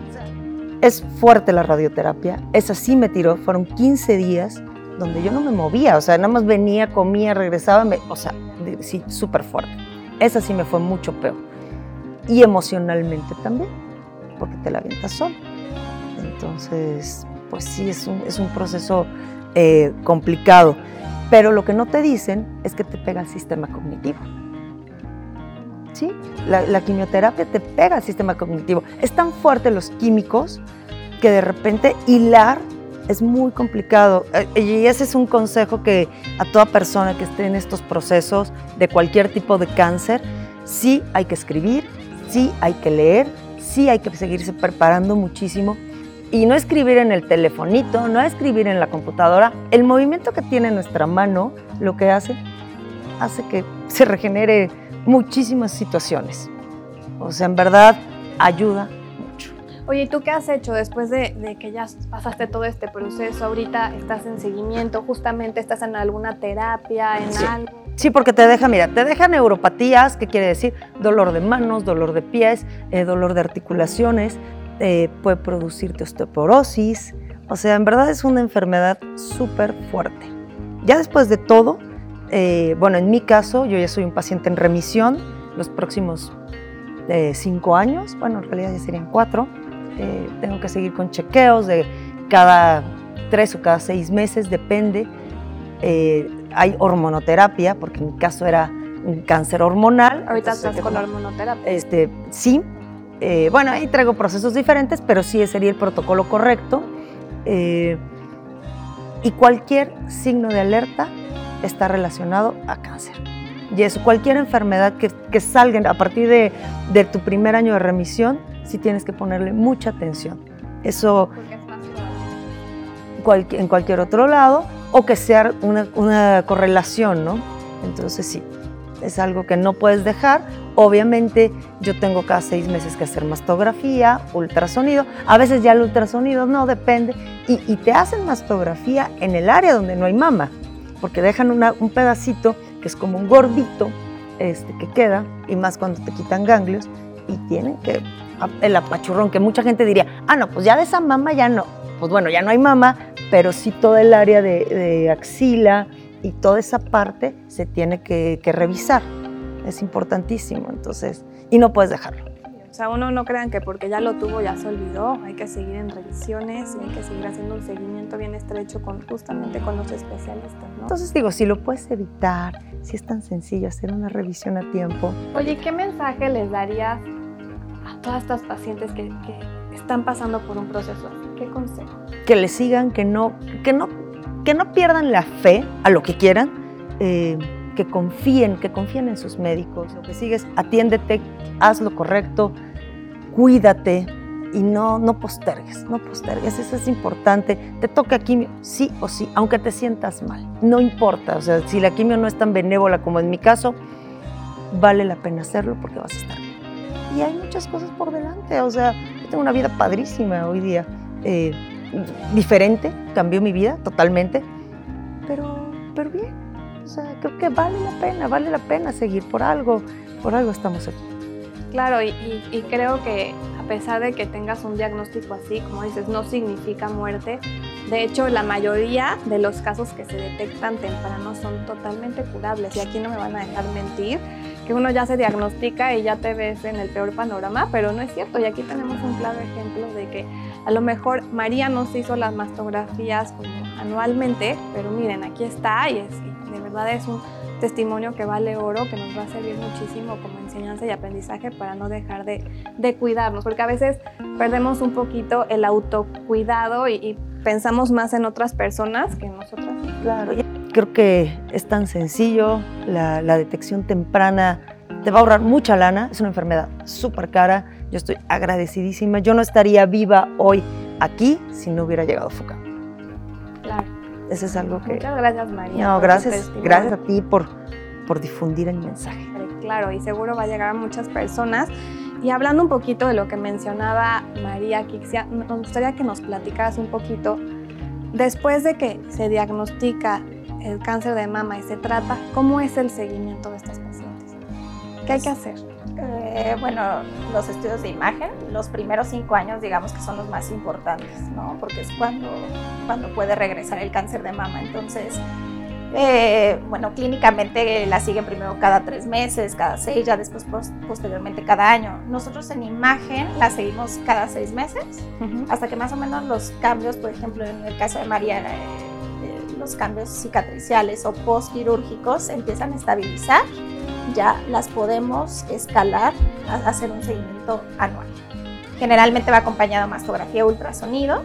Speaker 5: Es fuerte la radioterapia, esa sí me tiró, fueron 15 días donde yo no me movía, o sea, nada más venía, comía, regresaba, me- o sea, sí, súper fuerte. Esa sí me fue mucho peor. Y emocionalmente también, porque te la avientas solo. Entonces, pues sí, es un, es un proceso eh, complicado. Pero lo que no te dicen es que te pega el sistema cognitivo. ¿Sí? La, quimioterapia te pega al sistema cognitivo. Es tan fuerte los químicos que de repente hilar es muy complicado. Eh, Y ese es un consejo que a toda persona que esté en estos procesos de cualquier tipo de cáncer, sí hay que escribir, sí hay que leer, sí hay que seguirse preparando muchísimo. Y no escribir en el telefonito, no escribir en la computadora. El movimiento que tiene nuestra mano, lo que hace, hace que se regenere muchísimas situaciones. O sea, en verdad, ayuda.
Speaker 2: Oye, ¿y tú qué has hecho después de, de, que ya pasaste todo este proceso? Ahorita estás en seguimiento, justamente estás en alguna terapia, en
Speaker 5: Sí.
Speaker 2: algo.
Speaker 5: Sí, porque te deja, mira, te deja neuropatías, ¿qué quiere decir? Dolor de manos, dolor de pies, eh, dolor de articulaciones, eh, puede producirte osteoporosis. O sea, en verdad es una enfermedad súper fuerte. Ya después de todo, eh, bueno, en mi caso, yo ya soy un paciente en remisión los próximos eh, cinco años, bueno, en realidad ya serían cuatro. Eh, tengo que seguir con chequeos de cada tres o cada seis meses, depende. Eh, hay hormonoterapia, porque en mi caso era un cáncer hormonal.
Speaker 2: Ahorita estás con hormonoterapia.
Speaker 5: Este, sí. Eh, bueno, ahí traigo procesos diferentes, pero sí sería el protocolo correcto. Eh, y cualquier signo de alerta está relacionado a cáncer. Y eso, cualquier enfermedad que, que salga a partir de, de tu primer año de remisión, sí tienes que ponerle mucha atención. Eso cual- en cualquier otro lado o que sea una, correlación, ¿no? Entonces sí, es algo que no puedes dejar. Obviamente yo tengo cada seis meses que hacer mastografía, ultrasonido. A veces ya el ultrasonido no depende. Y, te hacen mastografía en el área donde no hay mama, porque dejan un pedacito que es como un gordito este, que queda, y más cuando te quitan ganglios, y tienen que, el apachurrón, que mucha gente diría, ah, no, pues ya de esa mama ya no. Pues bueno, ya no hay mama, pero sí todo el área de, de axila y toda esa parte se tiene que, que revisar. Es importantísimo, entonces, y no puedes dejarlo.
Speaker 2: O sea, uno no crean que porque ya lo tuvo ya se olvidó. Hay que seguir en revisiones y hay que seguir haciendo un seguimiento bien estrecho con justamente con los especialistas, ¿no?
Speaker 5: Entonces digo, si lo puedes evitar, si es tan sencillo hacer una revisión a tiempo,
Speaker 2: Oye, ¿qué mensaje les darías todas estas pacientes que, que están pasando por un proceso? ¿Qué consejo?
Speaker 5: que le sigan, que no, que no, que no pierdan la fe a lo que quieran, eh, que confíen, que confíen en sus médicos. Lo que sigues, atiéndete, haz lo correcto, cuídate y no, no postergues, no postergues, eso es importante. Te toca quimio, sí o sí, aunque te sientas mal, no importa, o sea, si la quimio no es tan benévola como en mi caso, vale la pena hacerlo porque vas a estar. Y hay muchas cosas por delante, o sea, yo tengo una vida padrísima hoy día. eh, diferente, cambió mi vida totalmente, pero, pero bien. O sea, creo que vale la pena, vale la pena seguir por algo, por algo estamos aquí.
Speaker 2: Claro, y, y- y creo que a pesar de que tengas un diagnóstico así, como dices, no significa muerte. De hecho, la mayoría de los casos que se detectan temprano son totalmente curables. Y aquí no me van a dejar mentir, que uno ya se diagnostica y ya te ves en el peor panorama, pero no es cierto. Y aquí tenemos un claro ejemplo de que a lo mejor María no se hizo las mastografías como anualmente, pero miren, aquí está y, es, de verdad es un testimonio que vale oro, que nos va a servir muchísimo como enseñanza y aprendizaje para no dejar de, de cuidarnos, porque a veces perdemos un poquito el autocuidado y pensamos más en otras personas que en nosotras.
Speaker 5: Claro, creo que es tan sencillo, la, la detección temprana te va a ahorrar mucha lana, es una enfermedad súper cara, yo estoy agradecidísima, yo no estaría viva hoy aquí si no hubiera llegado FUCAM.
Speaker 2: Claro.
Speaker 5: Eso es algo que...
Speaker 2: Muchas gracias, María.
Speaker 5: No, gracias, gracias a ti por, por difundir el mensaje.
Speaker 2: Claro, y seguro va a llegar a muchas personas. Y hablando un poquito de lo que mencionaba María Kixia, nos gustaría que nos platicaras un poquito, después de que se diagnostica el cáncer de mama y se trata, ¿cómo es el seguimiento de estas pacientes? ¿Qué hay que hacer?
Speaker 4: Eh, bueno, los estudios de imagen, los primeros cinco años digamos que son los más importantes, ¿no? Porque es cuando, cuando puede regresar el cáncer de mama. Entonces, eh, bueno, clínicamente la siguen primero cada tres meses, cada seis, ya después pos- posteriormente cada año. Nosotros en imagen la seguimos cada seis meses, hasta que más o menos los cambios, por ejemplo, en el caso de María, eh, eh, los cambios cicatriciales o postquirúrgicos empiezan a estabilizar, ya las podemos escalar a hacer un seguimiento anual. Generalmente va acompañado de mastografía ultrasonido.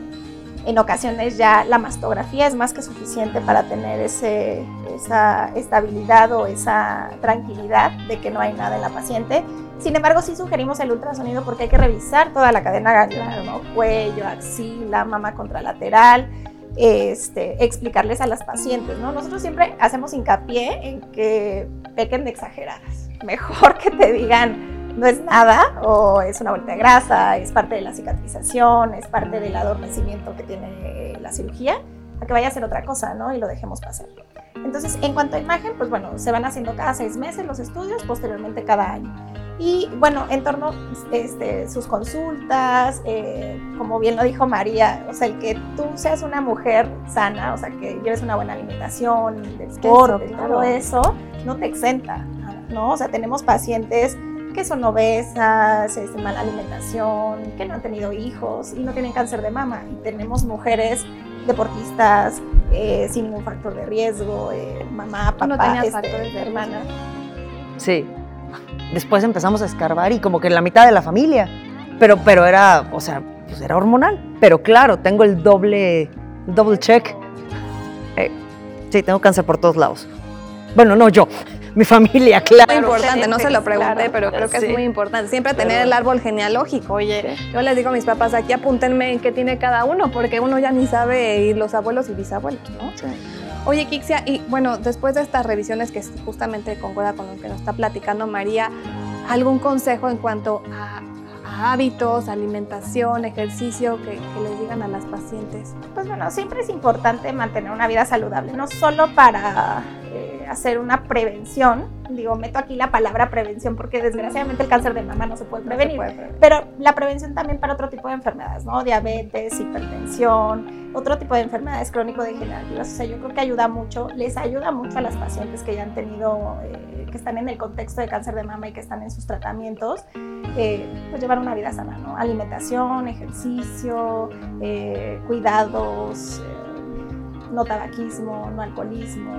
Speaker 4: En ocasiones ya la mastografía es más que suficiente para tener ese, esa estabilidad o esa tranquilidad de que no hay nada en la paciente. Sin embargo, sí sugerimos el ultrasonido porque hay que revisar toda la cadena ganglionar, ¿no? cuello, axila, mama contralateral, este, explicarles a las pacientes. ¿no? Nosotros siempre hacemos hincapié en que pequen de exageradas. Mejor que te digan no es nada o es una vuelta de grasa, es parte de la cicatrización, es parte del adormecimiento que tiene la cirugía, a que vaya a ser otra cosa, ¿no? Y lo dejemos pasar. Entonces, en cuanto a imagen, pues bueno, se van haciendo cada seis meses los estudios, posteriormente cada año. Y bueno, en torno a este, sus consultas, eh, como bien lo dijo María, o sea, el que tú seas una mujer sana, o sea, que lleves una buena alimentación, deporte, todo eso, no te exenta, ¿no? O sea, tenemos pacientes que son obesas, este, mala alimentación, que no han tenido hijos y no tienen cáncer de mama. Y tenemos mujeres deportistas eh, sin ningún factor de riesgo, eh, mamá, papá,
Speaker 2: no
Speaker 4: este,
Speaker 2: factores de
Speaker 4: hermana.
Speaker 5: Sí. Después empezamos a escarbar y como que la mitad de la familia. Pero, pero era, o sea, pues era hormonal. Pero claro, tengo el doble, double check. Eh, sí, tengo cáncer por todos lados. Bueno, no yo, mi familia, claro.
Speaker 2: Muy importante, no se lo pregunté, pero creo que es muy importante. Siempre tener el árbol genealógico. Oye, yo les digo a mis papás, aquí apúntenme en qué tiene cada uno, porque uno ya ni sabe ir los abuelos y bisabuelos, ¿no? Sí. Oye, Kixia, y bueno, después de estas revisiones que justamente concuerda con lo que nos está platicando María, ¿algún consejo en cuanto a, hábitos, alimentación, ejercicio que, que, les digan a las pacientes?
Speaker 4: Pues bueno, siempre es importante mantener una vida saludable, no solo para hacer una prevención, digo, meto aquí la palabra prevención porque desgraciadamente el cáncer de mama no se puede prevenir, pero la prevención también para otro tipo de enfermedades, ¿no? Diabetes, hipertensión, otro tipo de enfermedades crónico-degenerativas. O sea, yo creo que ayuda mucho, les ayuda mucho a las pacientes que ya han tenido, eh, que están en el contexto de cáncer de mama y que están en sus tratamientos, eh, pues llevar una vida sana, ¿no? Alimentación, ejercicio, eh, cuidados, no tabaquismo, no alcoholismo,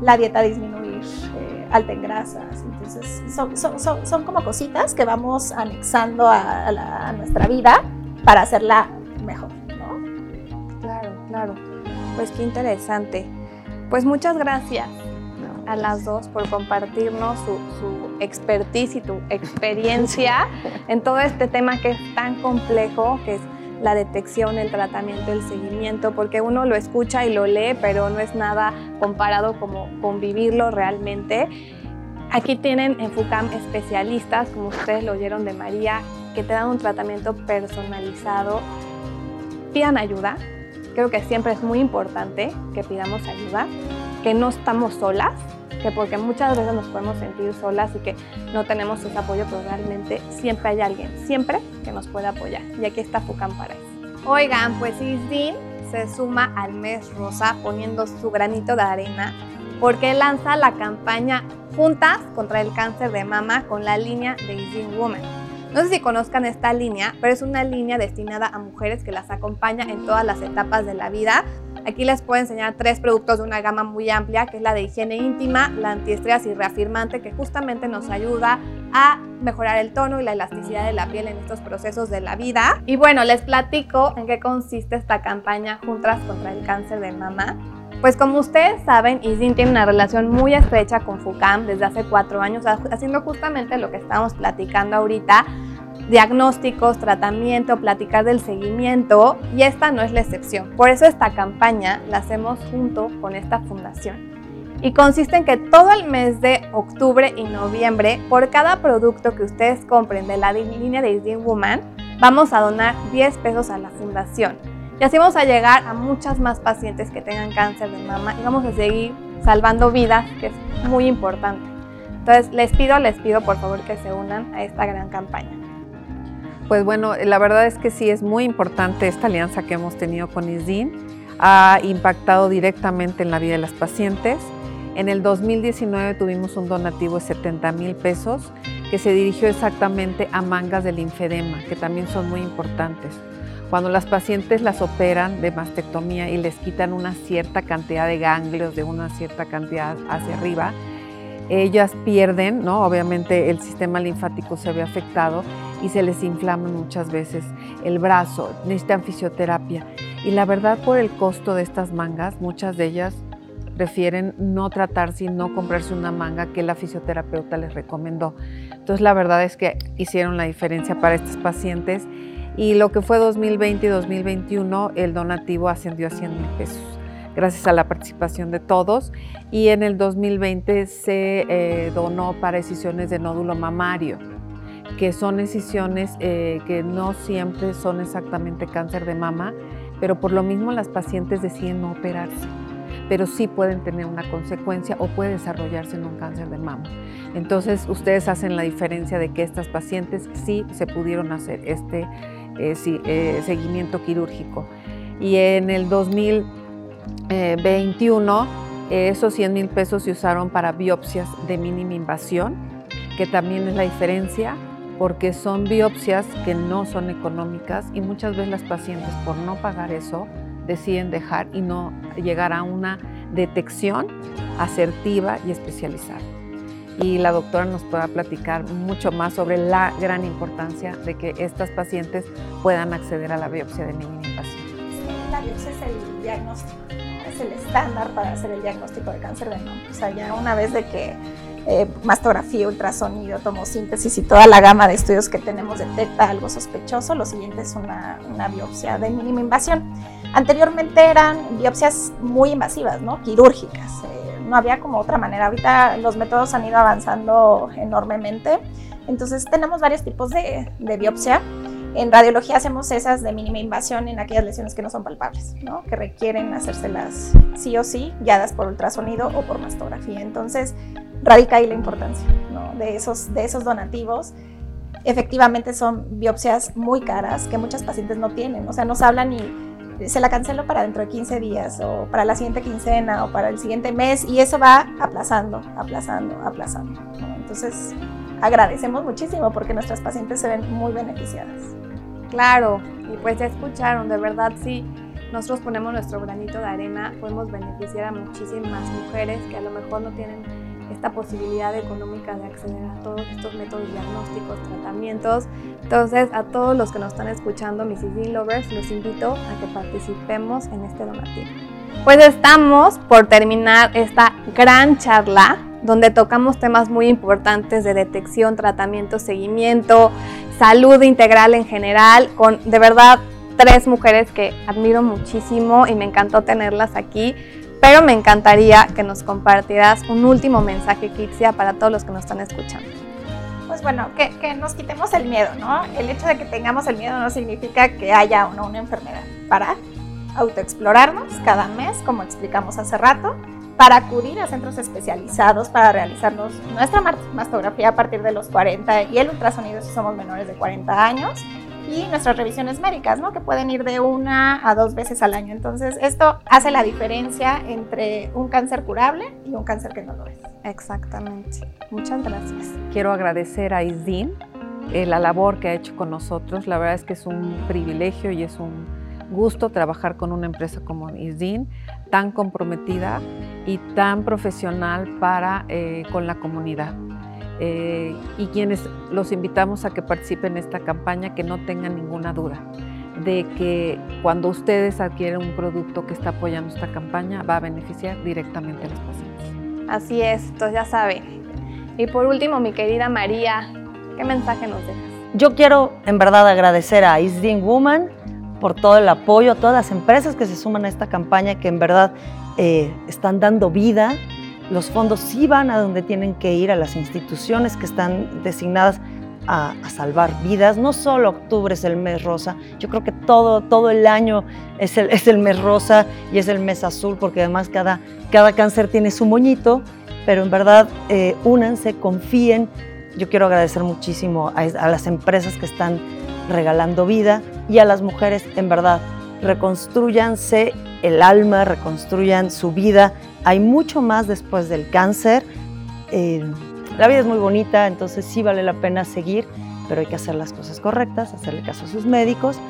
Speaker 4: la dieta disminuir, eh, alta en grasas. Entonces, son, son, son, como cositas que vamos anexando a, nuestra vida para hacerla mejor, ¿no?
Speaker 2: Claro, claro. Pues qué interesante. Pues muchas gracias a las dos por compartirnos su, su expertise y tu experiencia en todo este tema que es tan complejo, que la detección, el tratamiento, el seguimiento, porque uno lo escucha y lo lee, pero no es nada comparado como convivirlo realmente. Aquí tienen en FUCAM especialistas, como ustedes lo oyeron de María, que te dan un tratamiento personalizado. Pidan ayuda. Creo que siempre es muy importante que pidamos ayuda, que no estamos solas, que porque muchas veces nos podemos sentir solas y que no tenemos ese apoyo, pero realmente siempre hay alguien, siempre que nos puede apoyar. Y aquí está FUCAM para eso. Oigan, pues Isdin se suma al mes rosa poniendo su granito de arena porque lanza la campaña Juntas contra el cáncer de mama con la línea de Isdin Woman. No sé si conozcan esta línea, pero es una línea destinada a mujeres que las acompaña en todas las etapas de la vida Aquí les puedo enseñar tres productos de una gama muy amplia, que es la de higiene íntima, la antiestrés y reafirmante, que justamente nos ayuda a mejorar el tono y la elasticidad de la piel en estos procesos de la vida. Y bueno, les platico en qué consiste esta campaña Juntas contra el cáncer de mama. Pues como ustedes saben, Isin tiene una relación muy estrecha con FUCAM desde hace cuatro años, haciendo justamente lo que estamos platicando ahorita, diagnósticos, tratamiento, platicar del seguimiento y esta no es la excepción. Por eso esta campaña la hacemos junto con esta fundación. Y consiste en que todo el mes de octubre y noviembre, por cada producto que ustedes compren de la línea de Isdin Woman, vamos a donar 10 pesos a la fundación. Y así vamos a llegar a muchas más pacientes que tengan cáncer de mama y vamos a seguir salvando vidas, que es muy importante. Entonces, les pido, les pido por favor que se unan a esta gran campaña.
Speaker 3: Pues bueno, la verdad es que sí es muy importante esta alianza que hemos tenido con ISDIN. Ha impactado directamente en la vida de las pacientes. En el 2019 tuvimos un donativo de 70 mil pesos que se dirigió exactamente a mangas de linfedema, que también son muy importantes. Cuando las pacientes las operan de mastectomía y les quitan una cierta cantidad de ganglios de una cierta cantidad hacia arriba, ellas pierden, ¿no? Obviamente el sistema linfático se ve afectado y se les inflama muchas veces el brazo, necesitan fisioterapia. Y la verdad por el costo de estas mangas, muchas de ellas prefieren no tratarse y no comprarse una manga que la fisioterapeuta les recomendó. Entonces la verdad es que hicieron la diferencia para estas pacientes y lo que fue 2020 y 2021 el donativo ascendió a 100 mil pesos gracias a la participación de todos y en el 2020 se eh, donó para decisiones de nódulo mamario que son decisiones eh, que no siempre son exactamente cáncer de mama, pero por lo mismo las pacientes deciden no operarse pero sí pueden tener una consecuencia o puede desarrollarse en un cáncer de mama. Entonces, ustedes hacen la diferencia de que estas pacientes sí se pudieron hacer este eh, eh, seguimiento quirúrgico. Y en el 2021, esos 100 mil pesos se usaron para biopsias de mínima invasión, que también es la diferencia porque son biopsias que no son económicas y muchas veces las pacientes por no pagar eso deciden dejar y no llegar a una detección asertiva y especializada. Y la doctora nos pueda platicar mucho más sobre la gran importancia de que estas pacientes puedan acceder a la biopsia de mínima invasión.
Speaker 4: la biopsia es el diagnóstico, es el estándar para hacer el diagnóstico de cáncer de mama. O sea, ya una vez de que eh, mastografía, ultrasonido, tomosíntesis y toda la gama de estudios que tenemos detecta algo sospechoso, lo siguiente es una, biopsia de mínima invasión. Anteriormente eran biopsias muy invasivas, ¿no? quirúrgicas. Eh, no había como otra manera. Ahorita los métodos han ido avanzando enormemente. Entonces tenemos varios tipos de, biopsia. En radiología hacemos esas de mínima invasión en aquellas lesiones que no son palpables, que requieren hacérselas sí o sí, guiadas por ultrasonido o por mastografía. Entonces, radica ahí la importancia ¿no? de, esos, de esos donativos. Efectivamente son biopsias muy caras que muchas pacientes no tienen, o sea, nos hablan y se la cancelo para dentro de 15 días o para la siguiente quincena o para el siguiente mes y eso va aplazando, aplazando, aplazando. Entonces agradecemos muchísimo porque nuestras pacientes se ven muy beneficiadas.
Speaker 2: Claro, y pues ya escucharon, de verdad sí, nosotros ponemos nuestro granito de arena, podemos beneficiar a muchísimas mujeres que a lo mejor no tienen esta posibilidad económica de acceder a todos estos métodos diagnósticos, tratamientos. Entonces, a todos los que nos están escuchando, mis Dean Lovers, los invito a que participemos en este donativo. Pues estamos por terminar esta gran charla donde tocamos temas muy importantes de detección, tratamiento, seguimiento, salud integral en general, con de verdad tres mujeres que admiro muchísimo y me encantó tenerlas aquí pero me encantaría que nos compartieras un último mensaje, Kitsia, para todos los que nos están escuchando.
Speaker 4: Pues bueno, que, nos quitemos el miedo, ¿no? El hecho de que tengamos el miedo no significa que haya o no una enfermedad. Para autoexplorarnos cada mes, como explicamos hace rato, para acudir a centros especializados para realizarnos nuestra mastografía a partir de los 40 y el ultrasonido si somos menores de 40 años y nuestras revisiones médicas, ¿no? Que pueden ir de una a dos veces al año. Entonces, esto hace la diferencia entre un cáncer curable y un cáncer que no lo es.
Speaker 2: Exactamente. Muchas gracias.
Speaker 3: Quiero agradecer a Isdin eh, la labor que ha hecho con nosotros. La verdad es que es un privilegio y es un gusto trabajar con una empresa como Isdin, tan comprometida y tan profesional para eh, con la comunidad. Eh, y quienes los invitamos a que participen en esta campaña, que no tengan ninguna duda de que cuando ustedes adquieren un producto que está apoyando esta campaña, va a beneficiar directamente a los pacientes.
Speaker 2: Así es, entonces ya saben. Y por último, mi querida María, ¿qué mensaje nos dejas?
Speaker 5: Yo quiero en verdad agradecer a Isdin Woman por todo el apoyo, a todas las empresas que se suman a esta campaña, que en verdad eh, están dando vida los fondos sí van a donde tienen que ir, a las instituciones que están designadas a, salvar vidas. No solo octubre es el mes rosa, yo creo que todo, todo el año es el, es el mes rosa y es el mes azul, porque además cada, cada cáncer tiene su moñito, pero en verdad eh, únanse, confíen. Yo quiero agradecer muchísimo a, a las empresas que están regalando vida y a las mujeres, en verdad, reconstruyanse el alma, reconstruyan su vida hay mucho más después del cáncer. Eh, la vida es muy bonita, entonces sí vale la pena seguir, pero hay que hacer las cosas correctas, hacerle caso a sus médicos.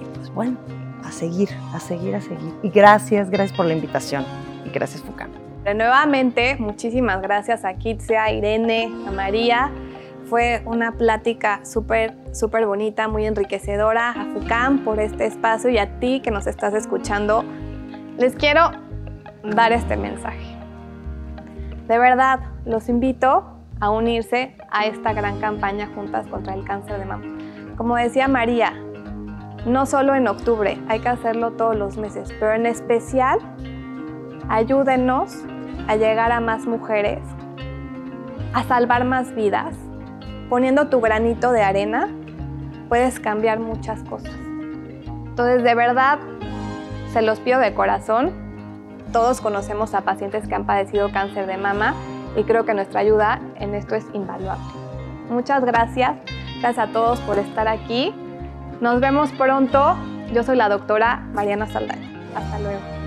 Speaker 5: Y pues bueno, a seguir, a seguir, a seguir. Y gracias, gracias por la invitación. Y gracias, Fucam.
Speaker 2: Nuevamente, muchísimas gracias a Kitsia, a Irene, a María. Fue una plática súper, súper bonita, muy enriquecedora. A FUCAM por este espacio y a ti que nos estás escuchando. Les quiero dar este mensaje. De verdad, los invito a unirse a esta gran campaña Juntas contra el Cáncer de Mama. Como decía María, no solo en octubre, hay que hacerlo todos los meses, pero en especial ayúdenos a llegar a más mujeres, a salvar más vidas poniendo tu granito de arena, puedes cambiar muchas cosas. Entonces, de verdad, se los pido de corazón. Todos conocemos a pacientes que han padecido cáncer de mama y creo que nuestra ayuda en esto es invaluable. Muchas gracias. Gracias a todos por estar aquí. Nos vemos pronto. Yo soy la doctora Mariana Saldaña. Hasta luego.